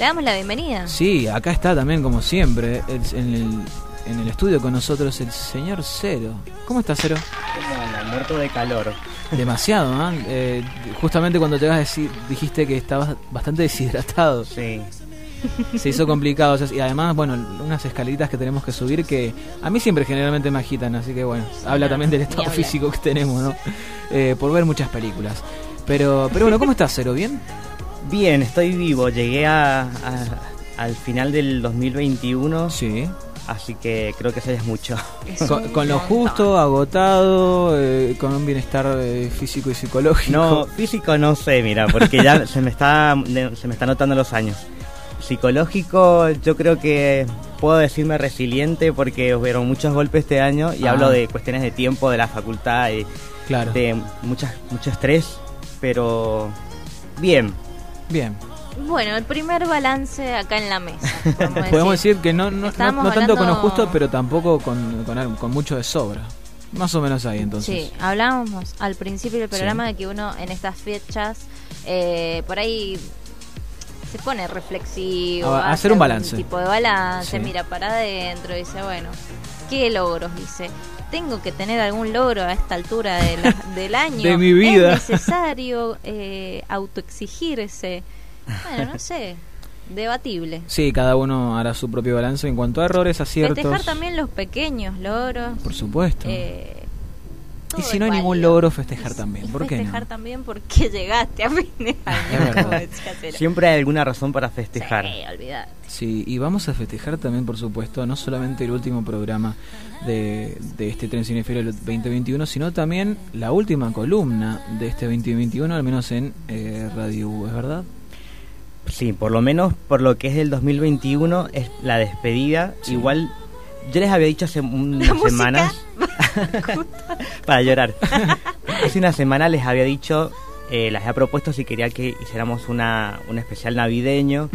Le damos la bienvenida. Sí, acá está también, como siempre, el- en, el, en el estudio con nosotros el señor Cero. ¿Cómo está Cero? ¿Cómo anda? Muerto de calor. Demasiado, ¿ah? Eh, justamente cuando te vas a decir, dijiste que estabas bastante deshidratado. Sí. Se hizo complicado. o sea, y además, bueno, unas escaleritas que tenemos que subir que a mí siempre generalmente me agitan. Así que bueno, habla no, también del estado físico que tenemos, ¿no? Eh, por ver muchas películas. Pero, pero bueno, ¿cómo estás, Cero? ¿Bien? Bien, estoy vivo. Llegué a, a- al final del 2021, Sí. así que creo que eso ya es mucho. Es Con, lo justo, agotado, eh, con un bienestar eh, físico y psicológico. No, físico no sé, mira, porque ya se me está se me están notando los años. Psicológico, yo creo que puedo decirme resiliente porque hubieron muchos golpes este año y Ah. hablo de cuestiones de tiempo, de la facultad y Claro. de muchas, mucho estrés, pero bien. Bien. Bueno, el primer balance acá en la mesa. podemos Podemos decir que no, no, no, no tanto con lo hablando- justo, pero tampoco con, con, con mucho de sobra. Más o menos ahí entonces. Sí, hablábamos al principio del programa Sí. de que uno en estas fechas eh, por ahí se pone reflexivo, A- a hace hacer un balance. tipo de balance, Sí. mira para adentro dice, bueno, ¿qué logros? Dice, tengo que tener algún logro a esta altura de la- del año. De mi vida. Es necesario eh, autoexigirse. Bueno, no sé, debatible. Sí, cada uno hará su propio balance en cuanto a errores, aciertos. Festejar también los pequeños logros. Por supuesto. eh, y si no hay ningún logro, festejar también. ¿Por qué festejar no? también porque llegaste a fin de año. Siempre hay alguna razón para festejar. Sí, olvidate. Sí, y vamos a festejar también, por supuesto, no solamente el último programa de, de este Tren Cinefilo del 2021, sino también la última columna de este 2021, al menos en eh, Radio U, ¿es verdad? Sí, por lo menos por lo que es del 2021 es la despedida. Sí. Igual yo les había dicho hace unas semanas para llorar. hace una semana les había dicho, eh, les había propuesto si quería que hiciéramos una, un especial navideño,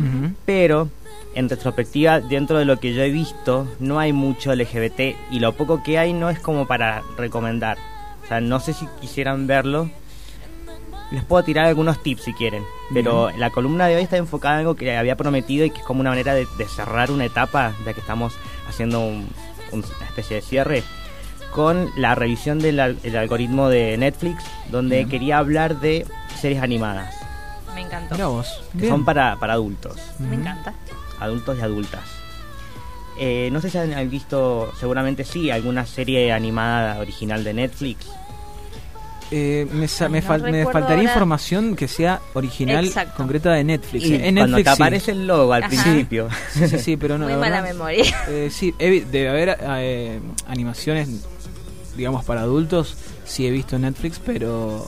pero en retrospectiva, dentro de lo que yo he visto, no hay mucho LGBT y lo poco que hay no es como para recomendar. O sea, no sé si quisieran verlo. Les puedo tirar algunos tips si quieren. Pero la columna de hoy está enfocada en algo que había prometido y que es como una manera de, de cerrar una etapa, ya que estamos haciendo un- un- una especie de cierre, con la revisión del al- el algoritmo de Netflix, donde Bien. quería hablar de series animadas, Me encantó. Mirá vos. que son para, para adultos Me encanta. adultos y adultas. Eh, no sé si han han visto, seguramente sí, alguna serie animada original de Netflix. Eh, me, sa- me, No fal- me faltaría ahora. información que sea original, Exacto. concreta de Netflix. Y Eh, en cuando Netflix te sí. aparece el logo al Ajá. principio. Sí, sí, sí, pero no. Muy la mala verdad, memoria. eh, sí, he vi- debe haber eh, animaciones, digamos, para adultos. Sí he visto en Netflix, pero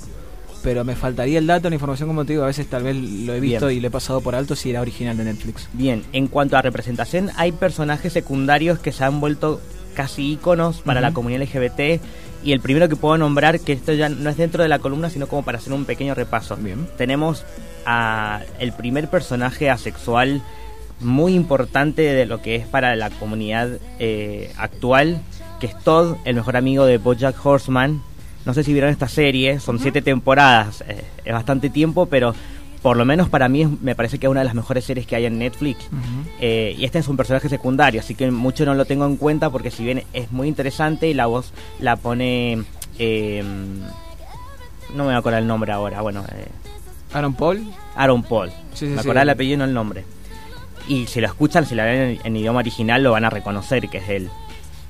pero me faltaría el dato, la información, como te digo. A veces tal vez lo he visto Bien. y le he pasado por alto si era original de Netflix. Bien, en cuanto a representación, hay personajes secundarios que se han vuelto casi íconos para la comunidad LGBT. Y el primero que puedo nombrar, que esto ya no es dentro de la columna, sino como para hacer un pequeño repaso. Bien. Tenemos a el primer personaje asexual muy importante de lo que es para la comunidad eh, actual, que es Todd, el mejor amigo de BoJack Horseman. No sé si vieron esta serie, son siete temporadas, eh, es bastante tiempo, pero por lo menos para mí es- me parece que es una de las mejores series que hay en Netflix. Eh, y este es un personaje secundario, así que mucho no lo tengo en cuenta porque si bien es muy interesante y la voz la pone... eh, no me voy a acordar el nombre ahora, bueno, eh, Aaron Paul. Aaron Paul. Sí, sí, me sí. acordaba el apellido y no el nombre. Y si lo escuchan, si la ven en, en idioma original, lo van a reconocer que es él.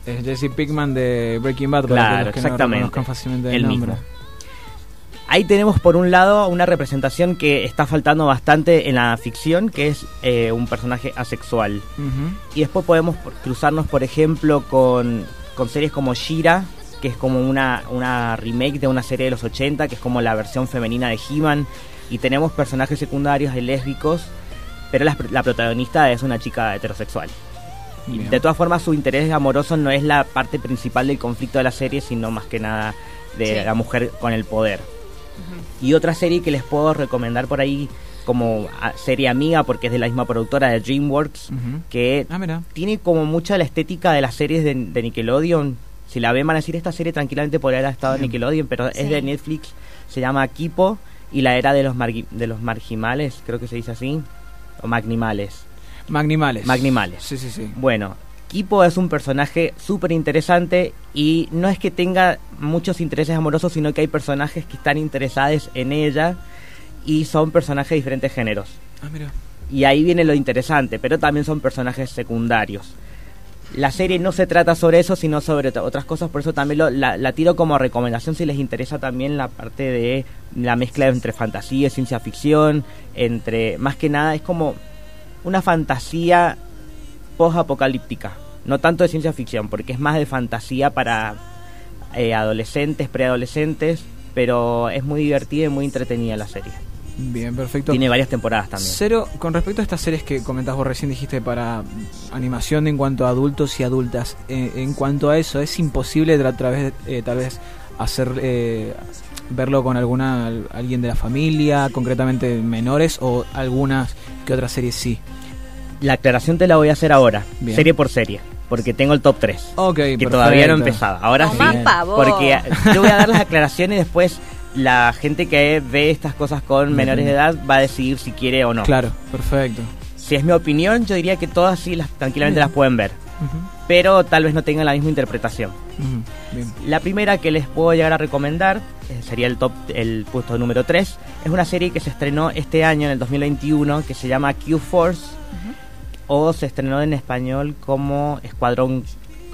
Es Jesse Pickman de Breaking Bad, para Claro, los que exactamente. no fácilmente el nombre. mismo. Ahí tenemos por un lado una representación que está faltando bastante en la ficción, que es eh, un personaje asexual. Y después podemos cruzarnos, por ejemplo, con, con series como Shira, que es como una, una remake de una serie de los 80, que es como la versión femenina de He-Man. Y tenemos personajes secundarios y lésbicos, pero la, la protagonista es una chica heterosexual. Y de todas formas, su interés amoroso no es la parte principal del conflicto de la serie, sino más que nada de Sí. la mujer con el poder. Y otra serie que les puedo recomendar por ahí como ah, serie amiga, porque es de la misma productora de DreamWorks, Ujú. que Ah, mira. tiene como mucha la estética de las series de, de Nickelodeon. Si la ven van a decir esta serie tranquilamente podría haber estado en. Nickelodeon, pero Sí. es de Netflix, se llama Kipo y la era de los margi- de los margimales, creo que se dice así. o Magnimales. Magnimales. Magnimales. Sí, sí, sí. Bueno, Kipo es un personaje súper interesante y no es que tenga muchos intereses amorosos, sino que hay personajes que están interesados en ella y son personajes de diferentes géneros. Ah, mira. Y ahí viene lo interesante, pero también son personajes secundarios. La serie no se trata sobre eso, sino sobre ot- otras cosas, por eso también lo- la, la tiro como recomendación si les interesa también la parte de la mezcla entre fantasía y ciencia ficción, entre, más que nada, es como una fantasía post-apocalíptica, no tanto de ciencia ficción, porque es más de fantasía para eh, adolescentes, preadolescentes, pero es muy divertida y muy entretenida la serie. Bien, perfecto. Tiene varias temporadas también. Cero, con respecto a estas series que comentás vos recién dijiste para animación en cuanto a adultos y adultas, eh, en cuanto a eso, ¿es imposible través, eh, tal vez, hacer eh, verlo con alguna alguien de la familia, concretamente menores, o algunas que otras series sí? La aclaración te la voy a hacer ahora, Bien. serie por serie, porque tengo el top 3, Ok, que todavía no he empezado. Ahora sí, Tomá pavor. porque yo voy a dar las aclaraciones y después la gente que ve estas cosas con menores de edad va a decidir si quiere o no. Claro, perfecto. Si es mi opinión, yo diría que todas sí las, tranquilamente Bien. las pueden ver, Ujú, pero tal vez no tengan la misma interpretación. ujú, Bien. La primera que les puedo llegar a recomendar eh, sería el top el puesto número 3. Es una serie que se estrenó este año en el 2021 que se llama Q-Force o se estrenó en español como Escuadrón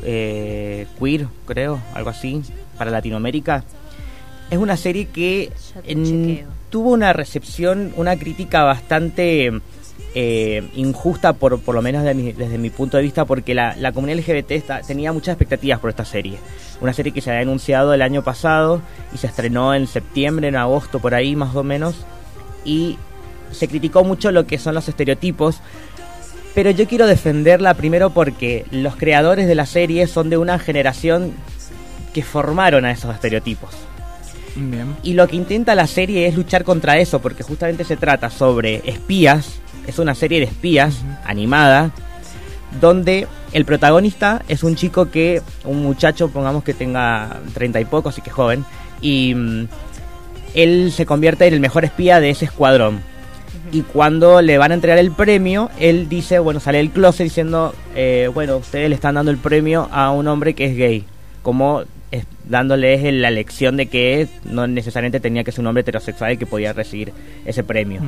eh, Queer, creo, algo así, para Latinoamérica. Es una serie que en- tuvo una recepción, una crítica bastante eh, injusta, por, por lo menos de mi- desde mi punto de vista, porque la, la comunidad LGBT está- tenía muchas expectativas por esta serie. Una serie que se había anunciado el año pasado y se estrenó en septiembre, en agosto, por ahí más o menos. Y se criticó mucho lo que son los estereotipos. Pero yo quiero defenderla primero porque los creadores de la serie son de una generación que formaron a esos estereotipos. Bien. Y lo que intenta la serie es luchar contra eso, porque justamente se trata sobre espías, es una serie de espías animada, donde el protagonista es un chico que, un muchacho, pongamos que tenga treinta y poco, así que joven, y mm, él se convierte en el mejor espía de ese escuadrón. Y cuando le van a entregar el premio, él dice, bueno, sale del closet diciendo, eh, bueno, ustedes le están dando el premio a un hombre que es gay. Como es- dándoles la lección de que no necesariamente tenía que ser un hombre heterosexual y que podía recibir ese premio.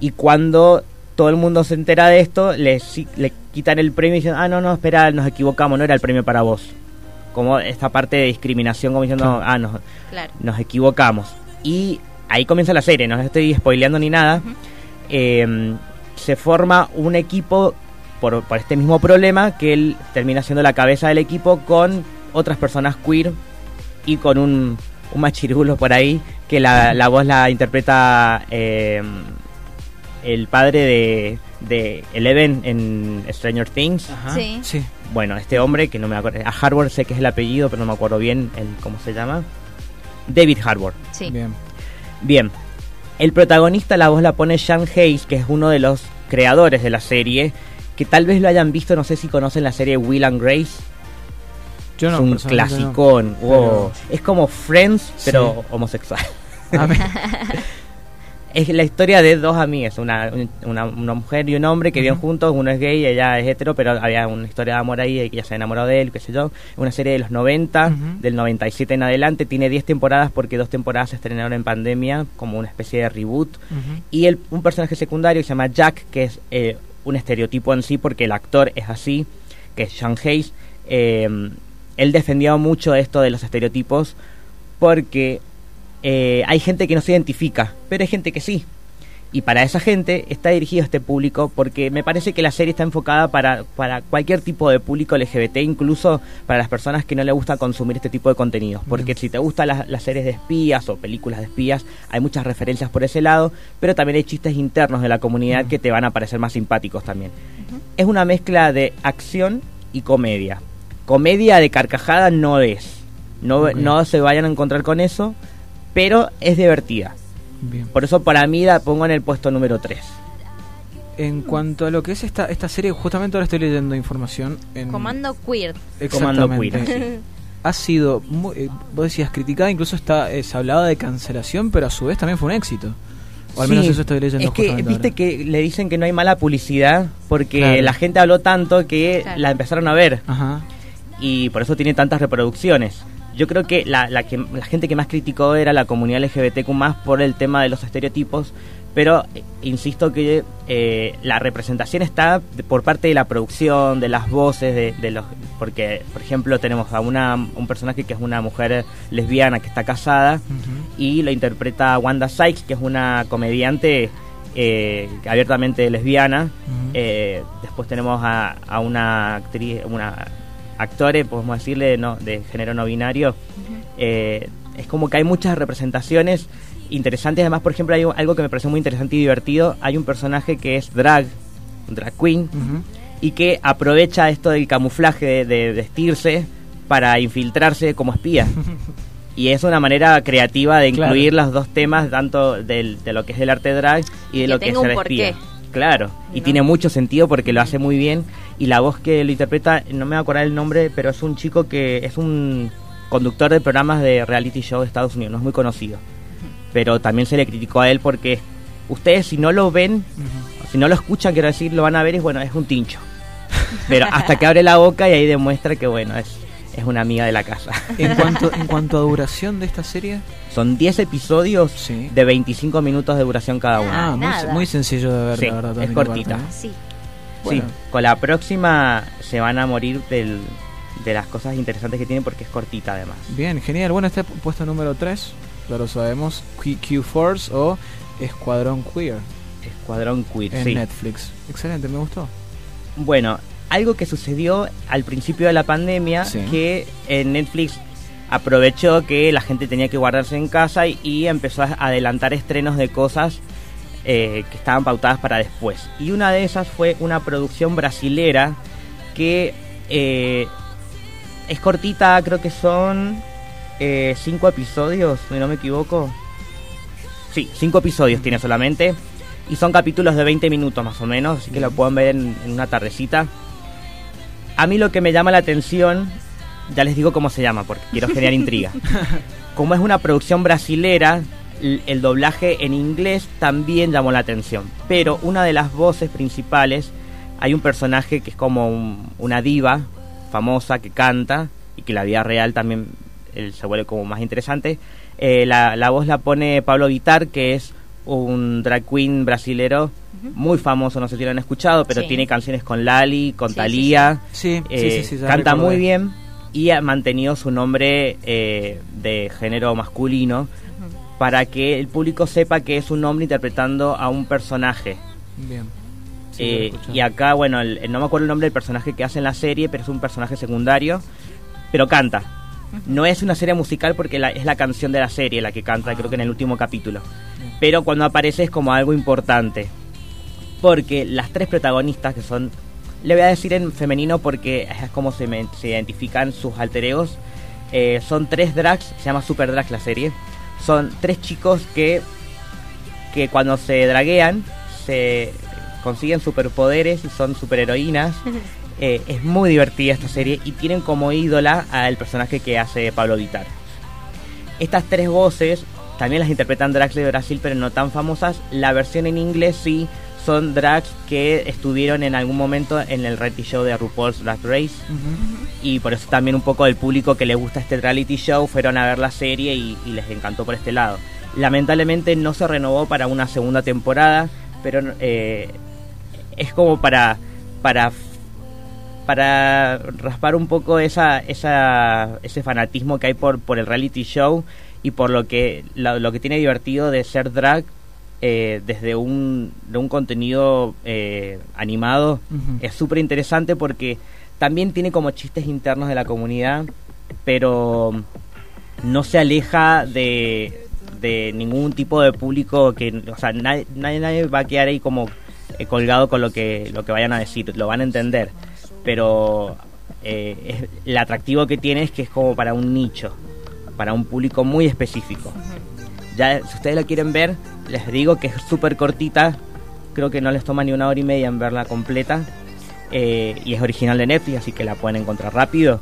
Y cuando todo el mundo se entera de esto, le, le quitan el premio y dicen, ah, no, no, espera, nos equivocamos, no era el premio para vos. Como esta parte de discriminación, como diciendo, Claro. ah, nos, Claro. nos equivocamos. Y ahí comienza la serie, no les estoy spoileando ni nada. Eh, se forma un equipo por, por este mismo problema que él termina siendo la cabeza del equipo con otras personas queer y con un, un machirulo por ahí que la, la voz la interpreta eh, el padre de, de Eleven en Stranger Things. Ajá. Sí. Sí. Bueno, este hombre que no me acuerdo, a Harbour sé que es el apellido, pero no me acuerdo bien el, cómo se llama. David Harbour. Sí. Bien. Bien, el protagonista la voz la pone Sean Hayes, que es uno de los creadores de la serie, que tal vez lo hayan visto, no sé si conocen la serie Will and Grace. Yo no, es un no. clasicón. Pero- wow. Es como Friends, pero Sí. homosexual. Es la historia de dos amigas, una, una, una mujer y un hombre que viven juntos, uno es gay, ella es hetero, pero había una historia de amor ahí, y que ella se ha enamorado de él, qué sé yo. Es una serie de los 90, Ujú. del 97 en adelante, tiene 10 temporadas porque dos temporadas se estrenaron en pandemia, como una especie de reboot. Y el, un personaje secundario que se llama Jack, que es eh, un estereotipo en sí, porque el actor es así, que es Sean Hayes. eh, él defendió mucho esto de los estereotipos porque eh, hay gente que no se identifica, pero hay gente que sí. Y para esa gente está dirigido este público porque me parece que la serie está enfocada para, para cualquier tipo de público LGBT, incluso para las personas que no le gusta consumir este tipo de contenidos. Porque Bien. si te gustan las, las series de espías o películas de espías, hay muchas referencias por ese lado, pero también hay chistes internos de la comunidad que te van a parecer más simpáticos también. Es una mezcla de acción y comedia. Comedia de carcajada no es. No, no se vayan a encontrar con eso, pero es divertida. Bien. Por eso para mí la pongo en el puesto número 3. En cuanto a lo que es esta, esta serie, justamente ahora estoy leyendo información. En... Comando queer. Comando Exactamente. Queer, Ha sido, muy- eh, vos decías, criticada, incluso está, eh, se hablaba de cancelación, pero a su vez también fue un éxito. O al menos Sí, eso estoy leyendo Es que, viste ahora. que le dicen que no hay mala publicidad porque Claro. la gente habló tanto que Claro. la empezaron a ver Ajá. y por eso tiene tantas reproducciones. Yo creo que la, la que la gente que más criticó era la comunidad LGBTQ más por el tema de los estereotipos, pero eh, insisto que eh, la representación está por parte de la producción, de las voces, de, de los porque por ejemplo tenemos a una un personaje que es una mujer lesbiana que está casada y lo interpreta Wanda Sykes, que es una comediante eh, abiertamente lesbiana. Eh, después tenemos a, a una actriz, una actore, podemos decirle, no, de género no binario. Eh, es como que hay muchas representaciones interesantes. Además, por ejemplo, hay un- algo que me pareció muy interesante y divertido. Hay un personaje que es drag, drag queen, y que aprovecha esto del camuflaje de, de vestirse para infiltrarse como espía. Y es una manera creativa de Claro. incluir los dos temas, tanto del- de lo que es el arte drag y de Que lo que es porqué. espía. Claro, y ¿No? tiene mucho sentido porque lo hace muy bien. Y la voz que lo interpreta, no me voy a acordar el nombre, pero es un chico que es un conductor de programas de reality show de Estados Unidos, no es muy conocido. Pero también se le criticó a él porque ustedes si no lo ven, si no lo escuchan, quiero decir, lo van a ver y bueno, es un tincho. Pero hasta que abre la boca y ahí demuestra que bueno, es, es una amiga de la casa. En cuanto, en cuanto a duración de esta serie, Son 10 episodios Sí. de 25 minutos de duración cada uno. ah, muy, sencillo de ver, Sí, la verdad. es cortita. Sí. Bueno. Sí, con la próxima se van a morir del, de las cosas interesantes que tiene porque es cortita además. Bien, genial. Bueno, este pu- puesto número 3, ya lo sabemos, Q, Q Force o Escuadrón Queer Escuadrón Queer, en sí. Netflix. Excelente, me gustó. Bueno, algo que sucedió al principio de la pandemia, Sí. que en Netflix aprovechó que la gente tenía que guardarse en casa y, y empezó a adelantar estrenos de cosas eh, que estaban pautadas para después. Y una de esas fue una producción brasilera que eh, es cortita, creo que son eh, cinco episodios, si no me equivoco. Sí, cinco episodios tiene solamente. Y son capítulos de 20 minutos más o menos, así que lo pueden ver en, en una tardecita. A mí lo que me llama la atención, ya les digo cómo se llama, porque quiero generar intriga. Como es una producción brasilera, el doblaje en inglés también llamó la atención. Pero una de las voces principales, hay un personaje que es como un- una diva famosa que canta y que la vida real también él se vuelve como más interesante. Eh, la, la voz la pone Pablo Vitar, que es un drag queen brasilero muy famoso, no sé si lo han escuchado, pero Sí. tiene canciones con Lali, con Sí, sí, Thalía. Sí, Eh, canta recordé. muy bien y ha mantenido su nombre eh, de género masculino para que el público sepa que es un hombre interpretando a un personaje. Bien. Sí, Eh, y acá, bueno, el- el- no me acuerdo el nombre del personaje que hace en la serie, pero es un personaje secundario, pero canta. No es una serie musical porque la- es la canción de la serie la que canta, creo que en el último capítulo. Pero cuando aparece es como algo importante. Porque las tres protagonistas que son, le voy a decir en femenino porque es como se, me- se identifican sus alter egos, eh, son tres drags, se llama Super Drags la serie. Son tres chicos que, que cuando se draguean se consiguen superpoderes y son superheroínas. Eh, es muy divertida esta serie y tienen como ídola al personaje que hace Pablo Vitar. Estas tres voces también las interpretan drags de Brasil, pero no tan famosas. La versión en inglés sí son drags que estuvieron en algún momento en el reality show de RuPaul's Drag Race. Y por eso también un poco el público que le gusta este reality show fueron a ver la serie y, y les encantó por este lado. Lamentablemente no se renovó para una segunda temporada, pero eh, es como para, para, para raspar un poco esa, esa, ese fanatismo que hay por, por el reality show y por lo que, lo, lo que tiene divertido de ser drag eh, desde un, de un contenido eh, animado. Es súper interesante porque también tiene como chistes internos de la comunidad, pero no se aleja de, de ningún tipo de público que, o sea, nadie, nadie, nadie va a quedar ahí como eh, colgado con lo que, lo que vayan a decir, lo van a entender, pero eh, es- el atractivo que tiene es que es como para un nicho, para un público muy específico. Ya, si ustedes la quieren ver, les digo que es súper cortita, creo que no les toma ni una hora y media en verla completa, eh, y es original de Netflix, así que la pueden encontrar rápido.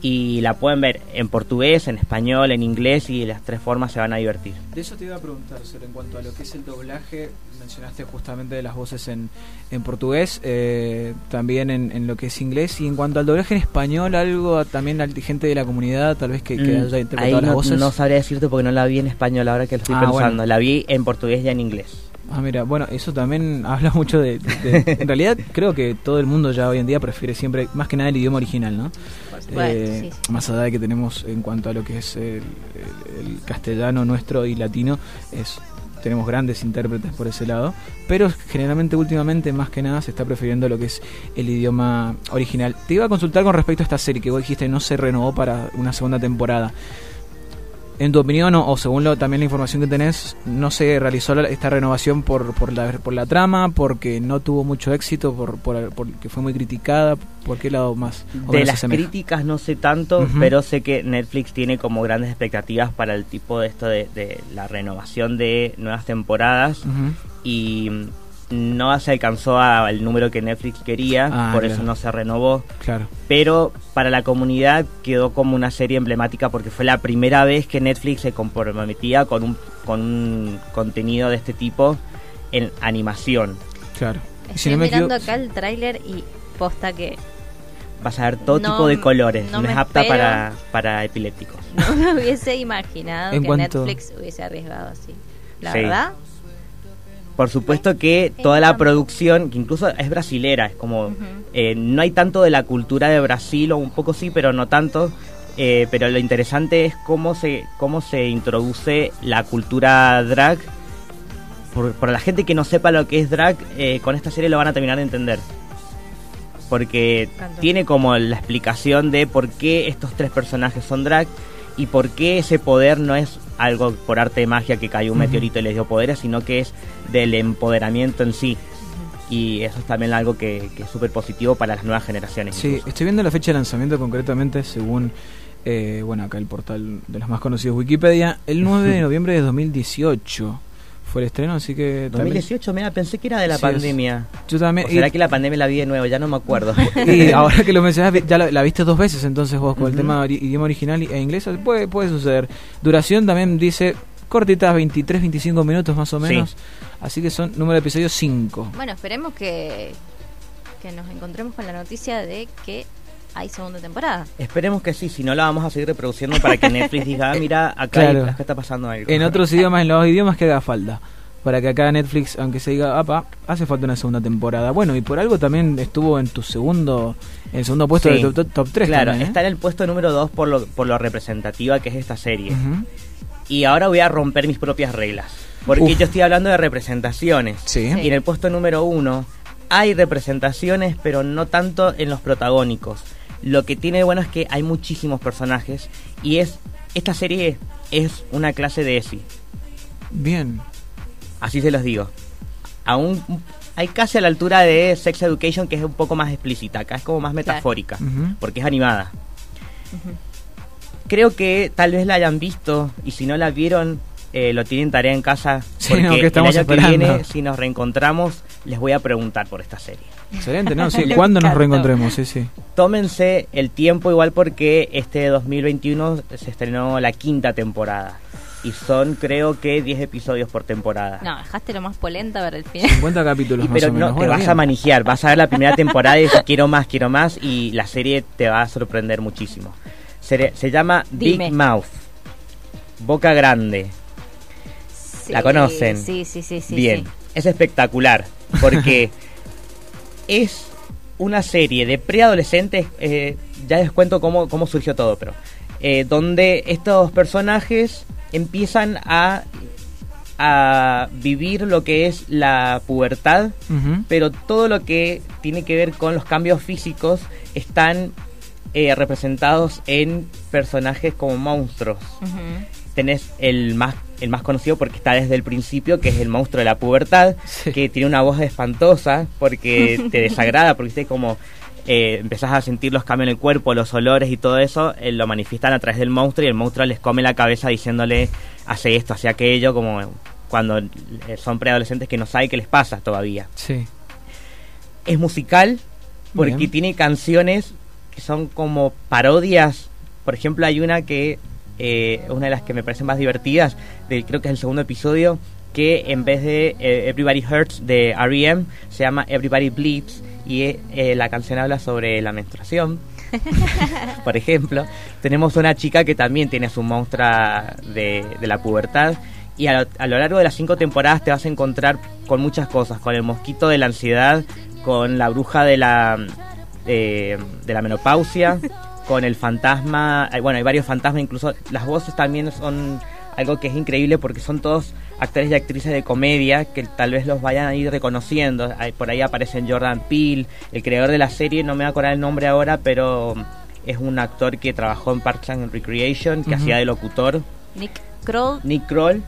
Y la pueden ver en portugués, en español, en inglés y las tres formas se van a divertir. De eso te iba a preguntar, Sor, en cuanto a lo que es el doblaje, mencionaste justamente de las voces en, en portugués, eh, también en, en, lo que es inglés, y en cuanto al doblaje en español, algo también la gente de la comunidad tal vez que, que Mm, haya interpretado ahí las no, voces. no sabría decirte porque no la vi en español ahora que lo estoy Ah, pensando. bueno. La vi en portugués y en inglés. Ah, mira, bueno, eso también habla mucho de, En realidad, creo que todo el mundo ya hoy en día prefiere siempre, más que nada, el idioma original, ¿no? Eh, sí, sí. Más allá de que tenemos en cuanto a lo que es el, el- el castellano nuestro y latino, es tenemos grandes intérpretes por ese lado, pero generalmente últimamente más que nada se está prefiriendo lo que es el idioma original. Te iba a consultar con respecto a esta serie que vos dijiste no se renovó para una segunda temporada. En tu opinión, o, o según lo, también la información que tenés, no se realizó la- esta renovación por, por, la, por la trama, porque no tuvo mucho éxito, por, por, porque fue muy criticada. ¿Por qué lado más? De las críticas no sé tanto, pero sé que Netflix tiene como grandes expectativas para el tipo de esto de, de la renovación de nuevas temporadas y no se alcanzó al número que Netflix quería, Ah, por claro. eso no se renovó. Claro. Pero para la comunidad quedó como una serie emblemática porque fue la primera vez que Netflix se comprometía con un, con un contenido de este tipo en animación. Claro. Estoy si no me mirando equivoco- acá el tráiler y posta que Vas a ver todo No, tipo de colores, no es apta espero. para, para epilépticos. no me hubiese imaginado En que cuanto- Netflix hubiese arriesgado así. La Sí. verdad, Por supuesto que toda la producción, que incluso es brasilera, es como eh, no hay tanto de la cultura de Brasil, o un poco sí, pero no tanto. eh, pero lo interesante es cómo se, cómo se introduce la cultura drag. Por, por la gente que no sepa lo que es drag, eh, con esta serie lo van a terminar de entender. Porque tiene como la explicación de por qué estos tres personajes son drag y por qué ese poder no es algo por arte de magia que cayó un meteorito y les dio poderes, sino que es del empoderamiento en sí. Y eso es también algo que, que es súper positivo para las nuevas generaciones. Sí, incluso. estoy viendo la fecha de lanzamiento concretamente según, eh, bueno, acá el portal de los más conocidos Wikipedia, el 9 de noviembre de 2018 fue el estreno, así que también... 2018, mira, pensé que era de la Sí, es- pandemia. Yo también... ¿O será y- que la pandemia la vi de nuevo? Ya no me acuerdo. Y ahora que lo mencionas, ya la, la viste dos veces entonces vos con el tema idioma original e inglés, puede, puede suceder. Duración también dice cortitas, 23, 25 minutos más o Sí. menos. Así que son número de episodios 5. bueno, esperemos que, que nos encontremos con la noticia de que hay segunda temporada. Esperemos que sí, si no la vamos a seguir reproduciendo para que Netflix diga, ah, mira, acá, Claro. hay- acá está pasando algo. En otros idiomas, en los idiomas que haga falta. Para que acá Netflix, aunque se diga, apa, hace falta una segunda temporada. Bueno, y por algo también estuvo en tu segundo, en el segundo puesto Sí. de top, top, 3 Claro, también, ¿eh? está en el puesto número 2 por lo, por lo representativa que es esta serie. Y ahora voy a romper mis propias reglas. Porque Uf. yo estoy hablando de representaciones. Sí. Y en el puesto número 1 hay representaciones, pero no tanto en los protagónicos. Lo que tiene de bueno es que hay muchísimos personajes. Y es esta serie es una clase de ESI. Bien. Así se los digo. Aún hay casi a la altura de Sex Education, que es un poco más explícita. Acá es como más metafórica, porque es animada. Creo que tal vez la hayan visto y si no la vieron, eh, lo tienen tarea en casa. Sí, Porque no, que estamos el año esperando. que viene, si nos reencontramos, les voy a preguntar por esta serie. Excelente, ¿no? Sí, ¿cuándo nos reencontremos? Sí, sí. Tómense el tiempo igual porque este 2021 se estrenó la quinta temporada. Y son creo que 10 episodios por temporada. No, dejaste lo más polenta para el final. 50 capítulos Y más pero o menos. no, te Bueno, vas bien. a manijear, vas a ver la primera temporada y dices, quiero más, quiero más y la serie te va a sorprender muchísimo. Se, se llama Dime. Big Mouth, Boca Grande. Sí, ¿La conocen? Sí, sí, sí, sí. Bien, sí. es espectacular porque es una serie de preadolescentes, eh, ya les cuento cómo, cómo surgió todo, pero eh, donde estos personajes empiezan a, a vivir lo que es la pubertad pero todo lo que tiene que ver con los cambios físicos están eh, representados en personajes como monstruos. Tenés el más, el más conocido porque está desde el principio, que es el monstruo de la pubertad, Sí. que tiene una voz espantosa porque te desagrada, porque como eh, empezás a sentir los cambios en el cuerpo, los olores y todo eso, eh, lo manifiestan a través del monstruo y el monstruo les come la cabeza diciéndole hace esto, hace aquello, como cuando son preadolescentes que no saben qué les pasa todavía Sí. es musical porque Bien. tiene canciones que son como parodias Por ejemplo, hay una que, eh, una de las que me parecen más divertidas, de, creo que es el segundo episodio, que en vez de eh, Everybody Hurts de R.E.M. se llama Everybody Bleeds y eh, la canción habla sobre la menstruación. Por ejemplo, tenemos una chica que también tiene su monstrua de, de la pubertad y a lo, a lo largo de las cinco temporadas te vas a encontrar con muchas cosas, con el mosquito de la ansiedad, con la bruja de la eh, de la menopausia, con el fantasma, eh, bueno, hay varios fantasmas, incluso las voces también son algo que es increíble porque son todos actores y actrices de comedia que tal vez los vayan a ir reconociendo. Por ahí aparecen Jordan Peele, el creador de la serie, no me voy a acordar el nombre ahora, pero es un actor que trabajó en Parks and Recreation, que hacía de locutor, Nick Kroll. Nick Kroll.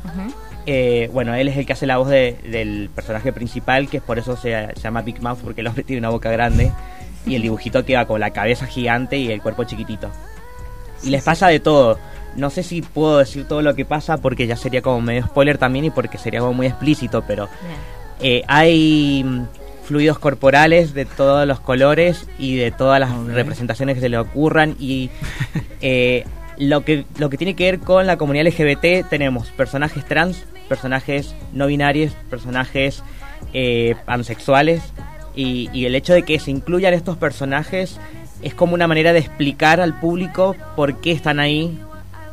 Eh, bueno, él es el que hace la voz de- del personaje principal, que es por eso se, se llama Big Mouth, porque el hombre tiene una boca grande y el dibujito queda con la cabeza gigante y el cuerpo chiquitito. Y les pasa de todo. No sé si puedo decir todo lo que pasa porque ya sería como medio spoiler también y porque sería como muy explícito, pero eh, hay mm, fluidos corporales de todos los colores y de todas las representaciones que se le ocurran y eh, lo que lo que tiene que ver con la comunidad LGBT tenemos personajes trans, personajes no binarios, personajes eh, pansexuales y, y el hecho de que se incluyan estos personajes es como una manera de explicar al público por qué están ahí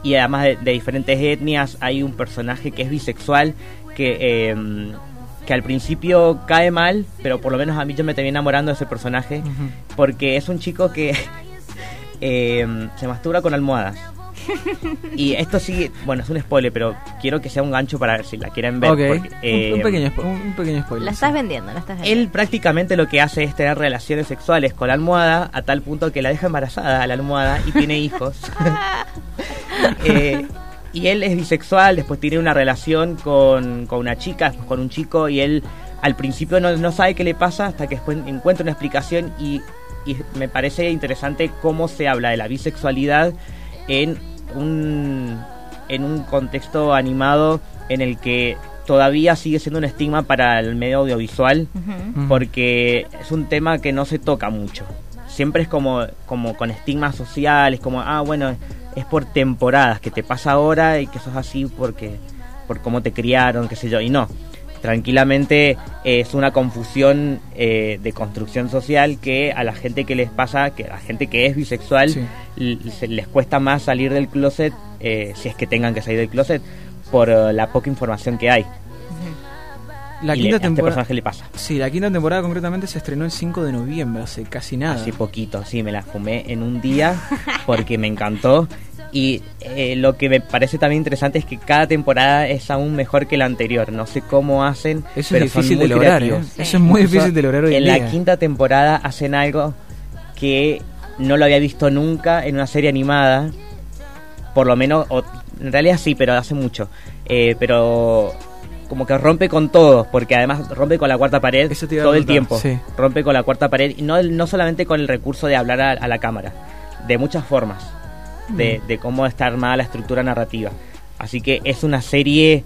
y además de, de diferentes etnias hay un personaje que es bisexual que eh, que al principio cae mal pero por lo menos a mí yo me terminé enamorando de ese personaje porque es un chico que eh, se masturba con almohadas. Y esto sí, bueno, es un spoiler, pero quiero que sea un gancho para ver si la quieren ver. Ok, porque, un- eh, un, pequeño, spo- un pequeño spoiler. La sí. estás vendiendo, la estás vendiendo. él prácticamente lo que hace es tener relaciones sexuales con la almohada a tal punto que la deja embarazada a la almohada y tiene hijos. Eh, y él es bisexual, después tiene una relación con, con una chica, con un chico y él al principio no, no sabe qué le pasa hasta que después encuentra una explicación y, y me parece interesante cómo se habla de la bisexualidad en un, en un contexto animado en el que todavía sigue siendo un estigma para el medio audiovisual. Ujú. porque es un tema que no se toca mucho. Siempre es como, como con estigmas sociales, como, ah, bueno, es por temporadas, que te pasa ahora y que sos así porque por cómo te criaron, qué sé yo, y no. Tranquilamente es una confusión eh, de construcción social que a la gente que les pasa, que a la gente que es bisexual, Sí. les cuesta más salir del closet, eh, si es que tengan que salir del closet, por eh, la poca información que hay. La y le- quinta a este temporada. personaje le pasa. Sí, la quinta temporada concretamente se estrenó el 5 de noviembre, hace casi nada. Hace poquito, sí, me la fumé en un día porque me encantó. Y eh, lo que me parece también interesante es que cada temporada es aún mejor que la anterior. No sé cómo hacen, Eso pero es son difícil muy de lograr, ¿eh? Sí. Eso es muy Incluso difícil de lograr hoy en, En día. la quinta temporada hacen algo que no lo había visto nunca en una serie animada. Por lo menos, o- en realidad sí, pero hace mucho. Eh, pero como que rompe con todo, porque además rompe con la cuarta pared Eso todo el tiempo. sí. Rompe con la cuarta pared, y no, no solamente con el recurso de hablar a, a la cámara, de muchas formas, de, Mm. de cómo está armada la estructura narrativa. Así que es una serie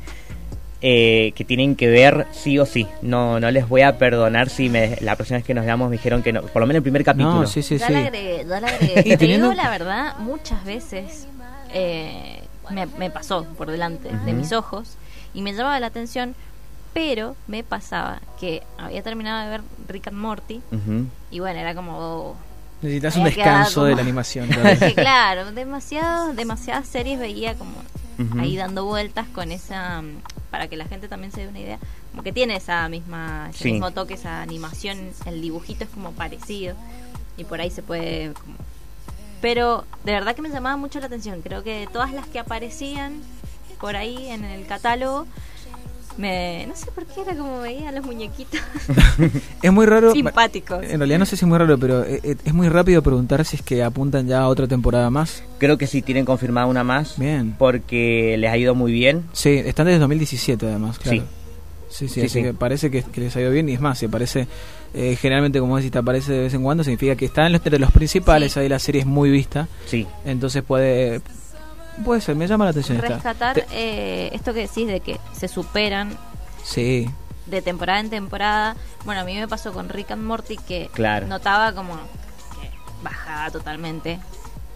eh, que tienen que ver sí o sí. No, no les voy a perdonar si me, la próxima vez que nos veamos me dijeron que no. Por lo menos el primer capítulo. No, sí, sí, ya sí. la agregué, ya la agregué. Y Te teniendo- digo la verdad, muchas veces eh, me, me pasó por delante de mis ojos y me llamaba la atención, pero me pasaba que había terminado de ver Rick and Morty y bueno, era como... oh, Necesitas un descanso de la animación. Porque claro, demasiado, demasiadas series veía como ahí dando vueltas con esa mm, para que la gente también se dé una idea como que tiene esa misma ese Sí. mismo toque esa animación el dibujito es como parecido y por ahí se puede como- pero de verdad que me llamaba mucho la atención creo que de todas las que aparecían por ahí en el catálogo me no sé por qué era como veía a los muñequitos es muy raro. simpáticos En realidad no sé si es muy raro, pero eh, eh, es muy rápido preguntar si es que apuntan ya a otra temporada más. Creo que sí tienen confirmada una más. Bien. Porque les ha ido muy bien. Sí, están desde 2017 además, claro. Sí. Sí, sí, Sí, así sí. que parece que, que les ha ido bien y es más, si aparece, eh, generalmente como decís, te aparece de vez en cuando, significa que está en los, entre los principales, Sí. ahí la serie es muy vista, Sí. entonces puede, puede ser, me llama la atención esta. rescatar Te- eh, esto que decís de que se superan sí, de temporada en temporada. Bueno, a mí me pasó con Rick and Morty que Claro. notaba como que bajaba totalmente.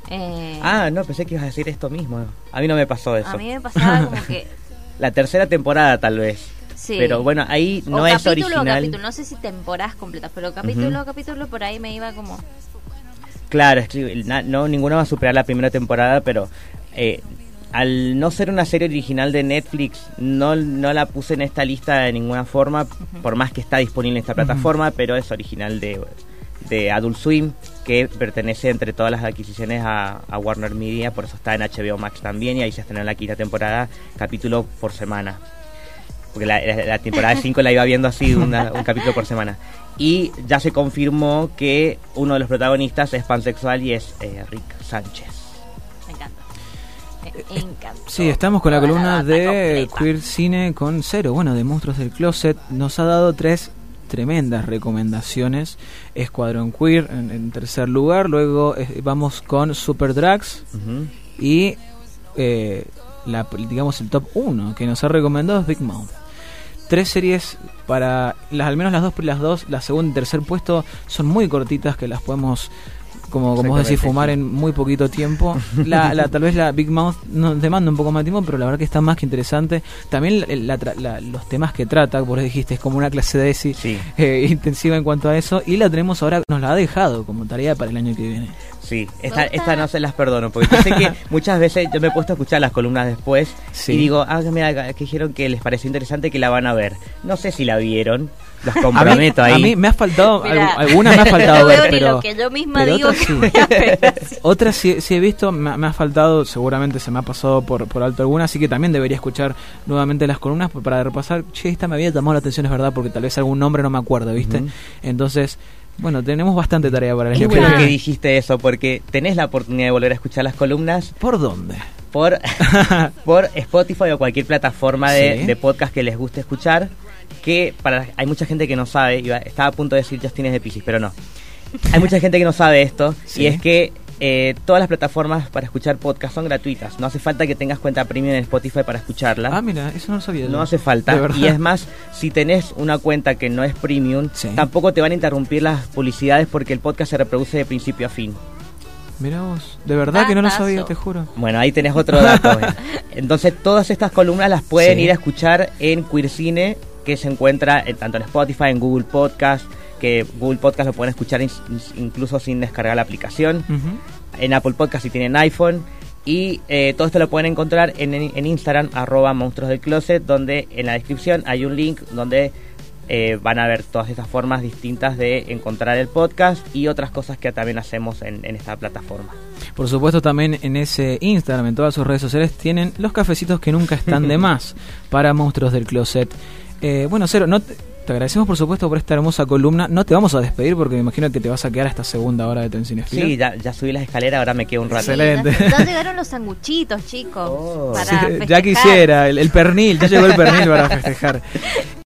Eh, Ah, no, pensé que ibas a decir esto mismo. A mí no me pasó eso. a mí me pasaba como que La tercera temporada tal vez. sí. Pero bueno, ahí no o es capítulo original. capítulo, no sé si temporadas completas, pero capítulo a capítulo por ahí me iba como Claro, no, ninguna va a superar la primera temporada, pero eh, al no ser una serie original de Netflix, no, no la puse en esta lista de ninguna forma, por más que está disponible en esta plataforma, pero es original de, de Adult Swim, que pertenece entre todas las adquisiciones a, a Warner Media, por eso está en HBO Max también, y ahí se estrenó la quinta temporada, capítulo por semana. Porque la, la- la temporada 5 la iba viendo así, una- un capítulo por semana. Y ya se confirmó que uno de los protagonistas es pansexual y es eh, Rick Sánchez. Sí, estamos con la columna de completa. Queer Cine con cero, bueno, de Monstruos del Closet. Nos ha dado tres tremendas recomendaciones. Escuadrón Queer en, en tercer lugar, luego eh, vamos con Super Drags y eh, la, digamos el top 1 que nos ha recomendado es Big Mouth. Tres series para las al menos las dos las dos, la segunda y tercer puesto son muy cortitas que las podemos como, como vos decís, fumar en muy poquito tiempo. La, la, tal vez la Big Mouth nos demanda un poco más de tiempo, pero la verdad que está más que interesante. También la- la los temas que trata, vos dijiste, es como una clase de ESI Sí, eh, intensiva en cuanto a eso. Y la tenemos ahora, nos la ha dejado como tarea para el año que viene. sí. Esta, esta no se las perdono, porque yo sé que muchas veces yo me he puesto a escuchar las columnas después Sí. y digo, ah, mira, que dijeron que les pareció interesante que la van a ver. No sé si la vieron, los A mí, comprometo a mí me ha faltado, Mirá, algu- algunas me ha faltado no ver, veo ni pero... lo que yo misma pero digo otras que sí. voy a ver así. Otras sí, sí he visto, me, me ha faltado, seguramente se me ha pasado por, por alto alguna, así que también debería escuchar nuevamente las columnas para repasar. Che, esta me había llamado la atención, es verdad, porque tal vez algún nombre no me acuerdo, ¿viste? Entonces, bueno, tenemos bastante tarea para el Qué año que bueno que dijiste eso, porque tenés la oportunidad de volver a escuchar las columnas ¿Por dónde? por, por Spotify o cualquier plataforma de, Sí. de podcast que les guste escuchar. Que para hay mucha gente que no sabe, iba- estaba a punto de decir Justin es de Pisces, pero no. Hay mucha gente que no sabe esto, Sí. y es que eh, todas las plataformas para escuchar podcast son gratuitas. No hace falta que tengas cuenta premium en Spotify para escucharla. Ah, mira, eso no lo sabía. yo. No hace falta. Y es más, si tenés una cuenta que no es premium, Sí. tampoco te van a interrumpir las publicidades porque el podcast se reproduce de principio a fin. Mira vos, de verdad que no lo Datazo. sabía, te juro. Bueno, ahí tenés otro dato. eh. Entonces, todas estas columnas las pueden Sí. ir a escuchar en Queer Cine, que se encuentra en- tanto en Spotify, en Google Podcast, que Google Podcast lo pueden escuchar in- incluso sin descargar la aplicación, en Apple Podcast si tienen iPhone. Y eh, todo esto lo pueden encontrar en, en Instagram, arroba monstruos del closet, donde en la descripción hay un link donde eh, van a ver todas estas formas distintas de encontrar el podcast y otras cosas que también hacemos en, en esta plataforma. Por supuesto, también en ese Instagram, en todas sus redes sociales, tienen los cafecitos que nunca están de más para monstruos del closet. Eh, bueno, Cero, no te, te agradecemos por supuesto por esta hermosa columna. No te vamos a despedir porque me imagino que te vas a quedar a esta segunda hora de Tensión Sí, ya, ya subí las escaleras, ahora me quedo un rato. Excelente. Ya, ya llegaron los sanguchitos, chicos. Oh. para Sí, festejar. ya quisiera, el, el pernil, ya llegó el pernil para festejar.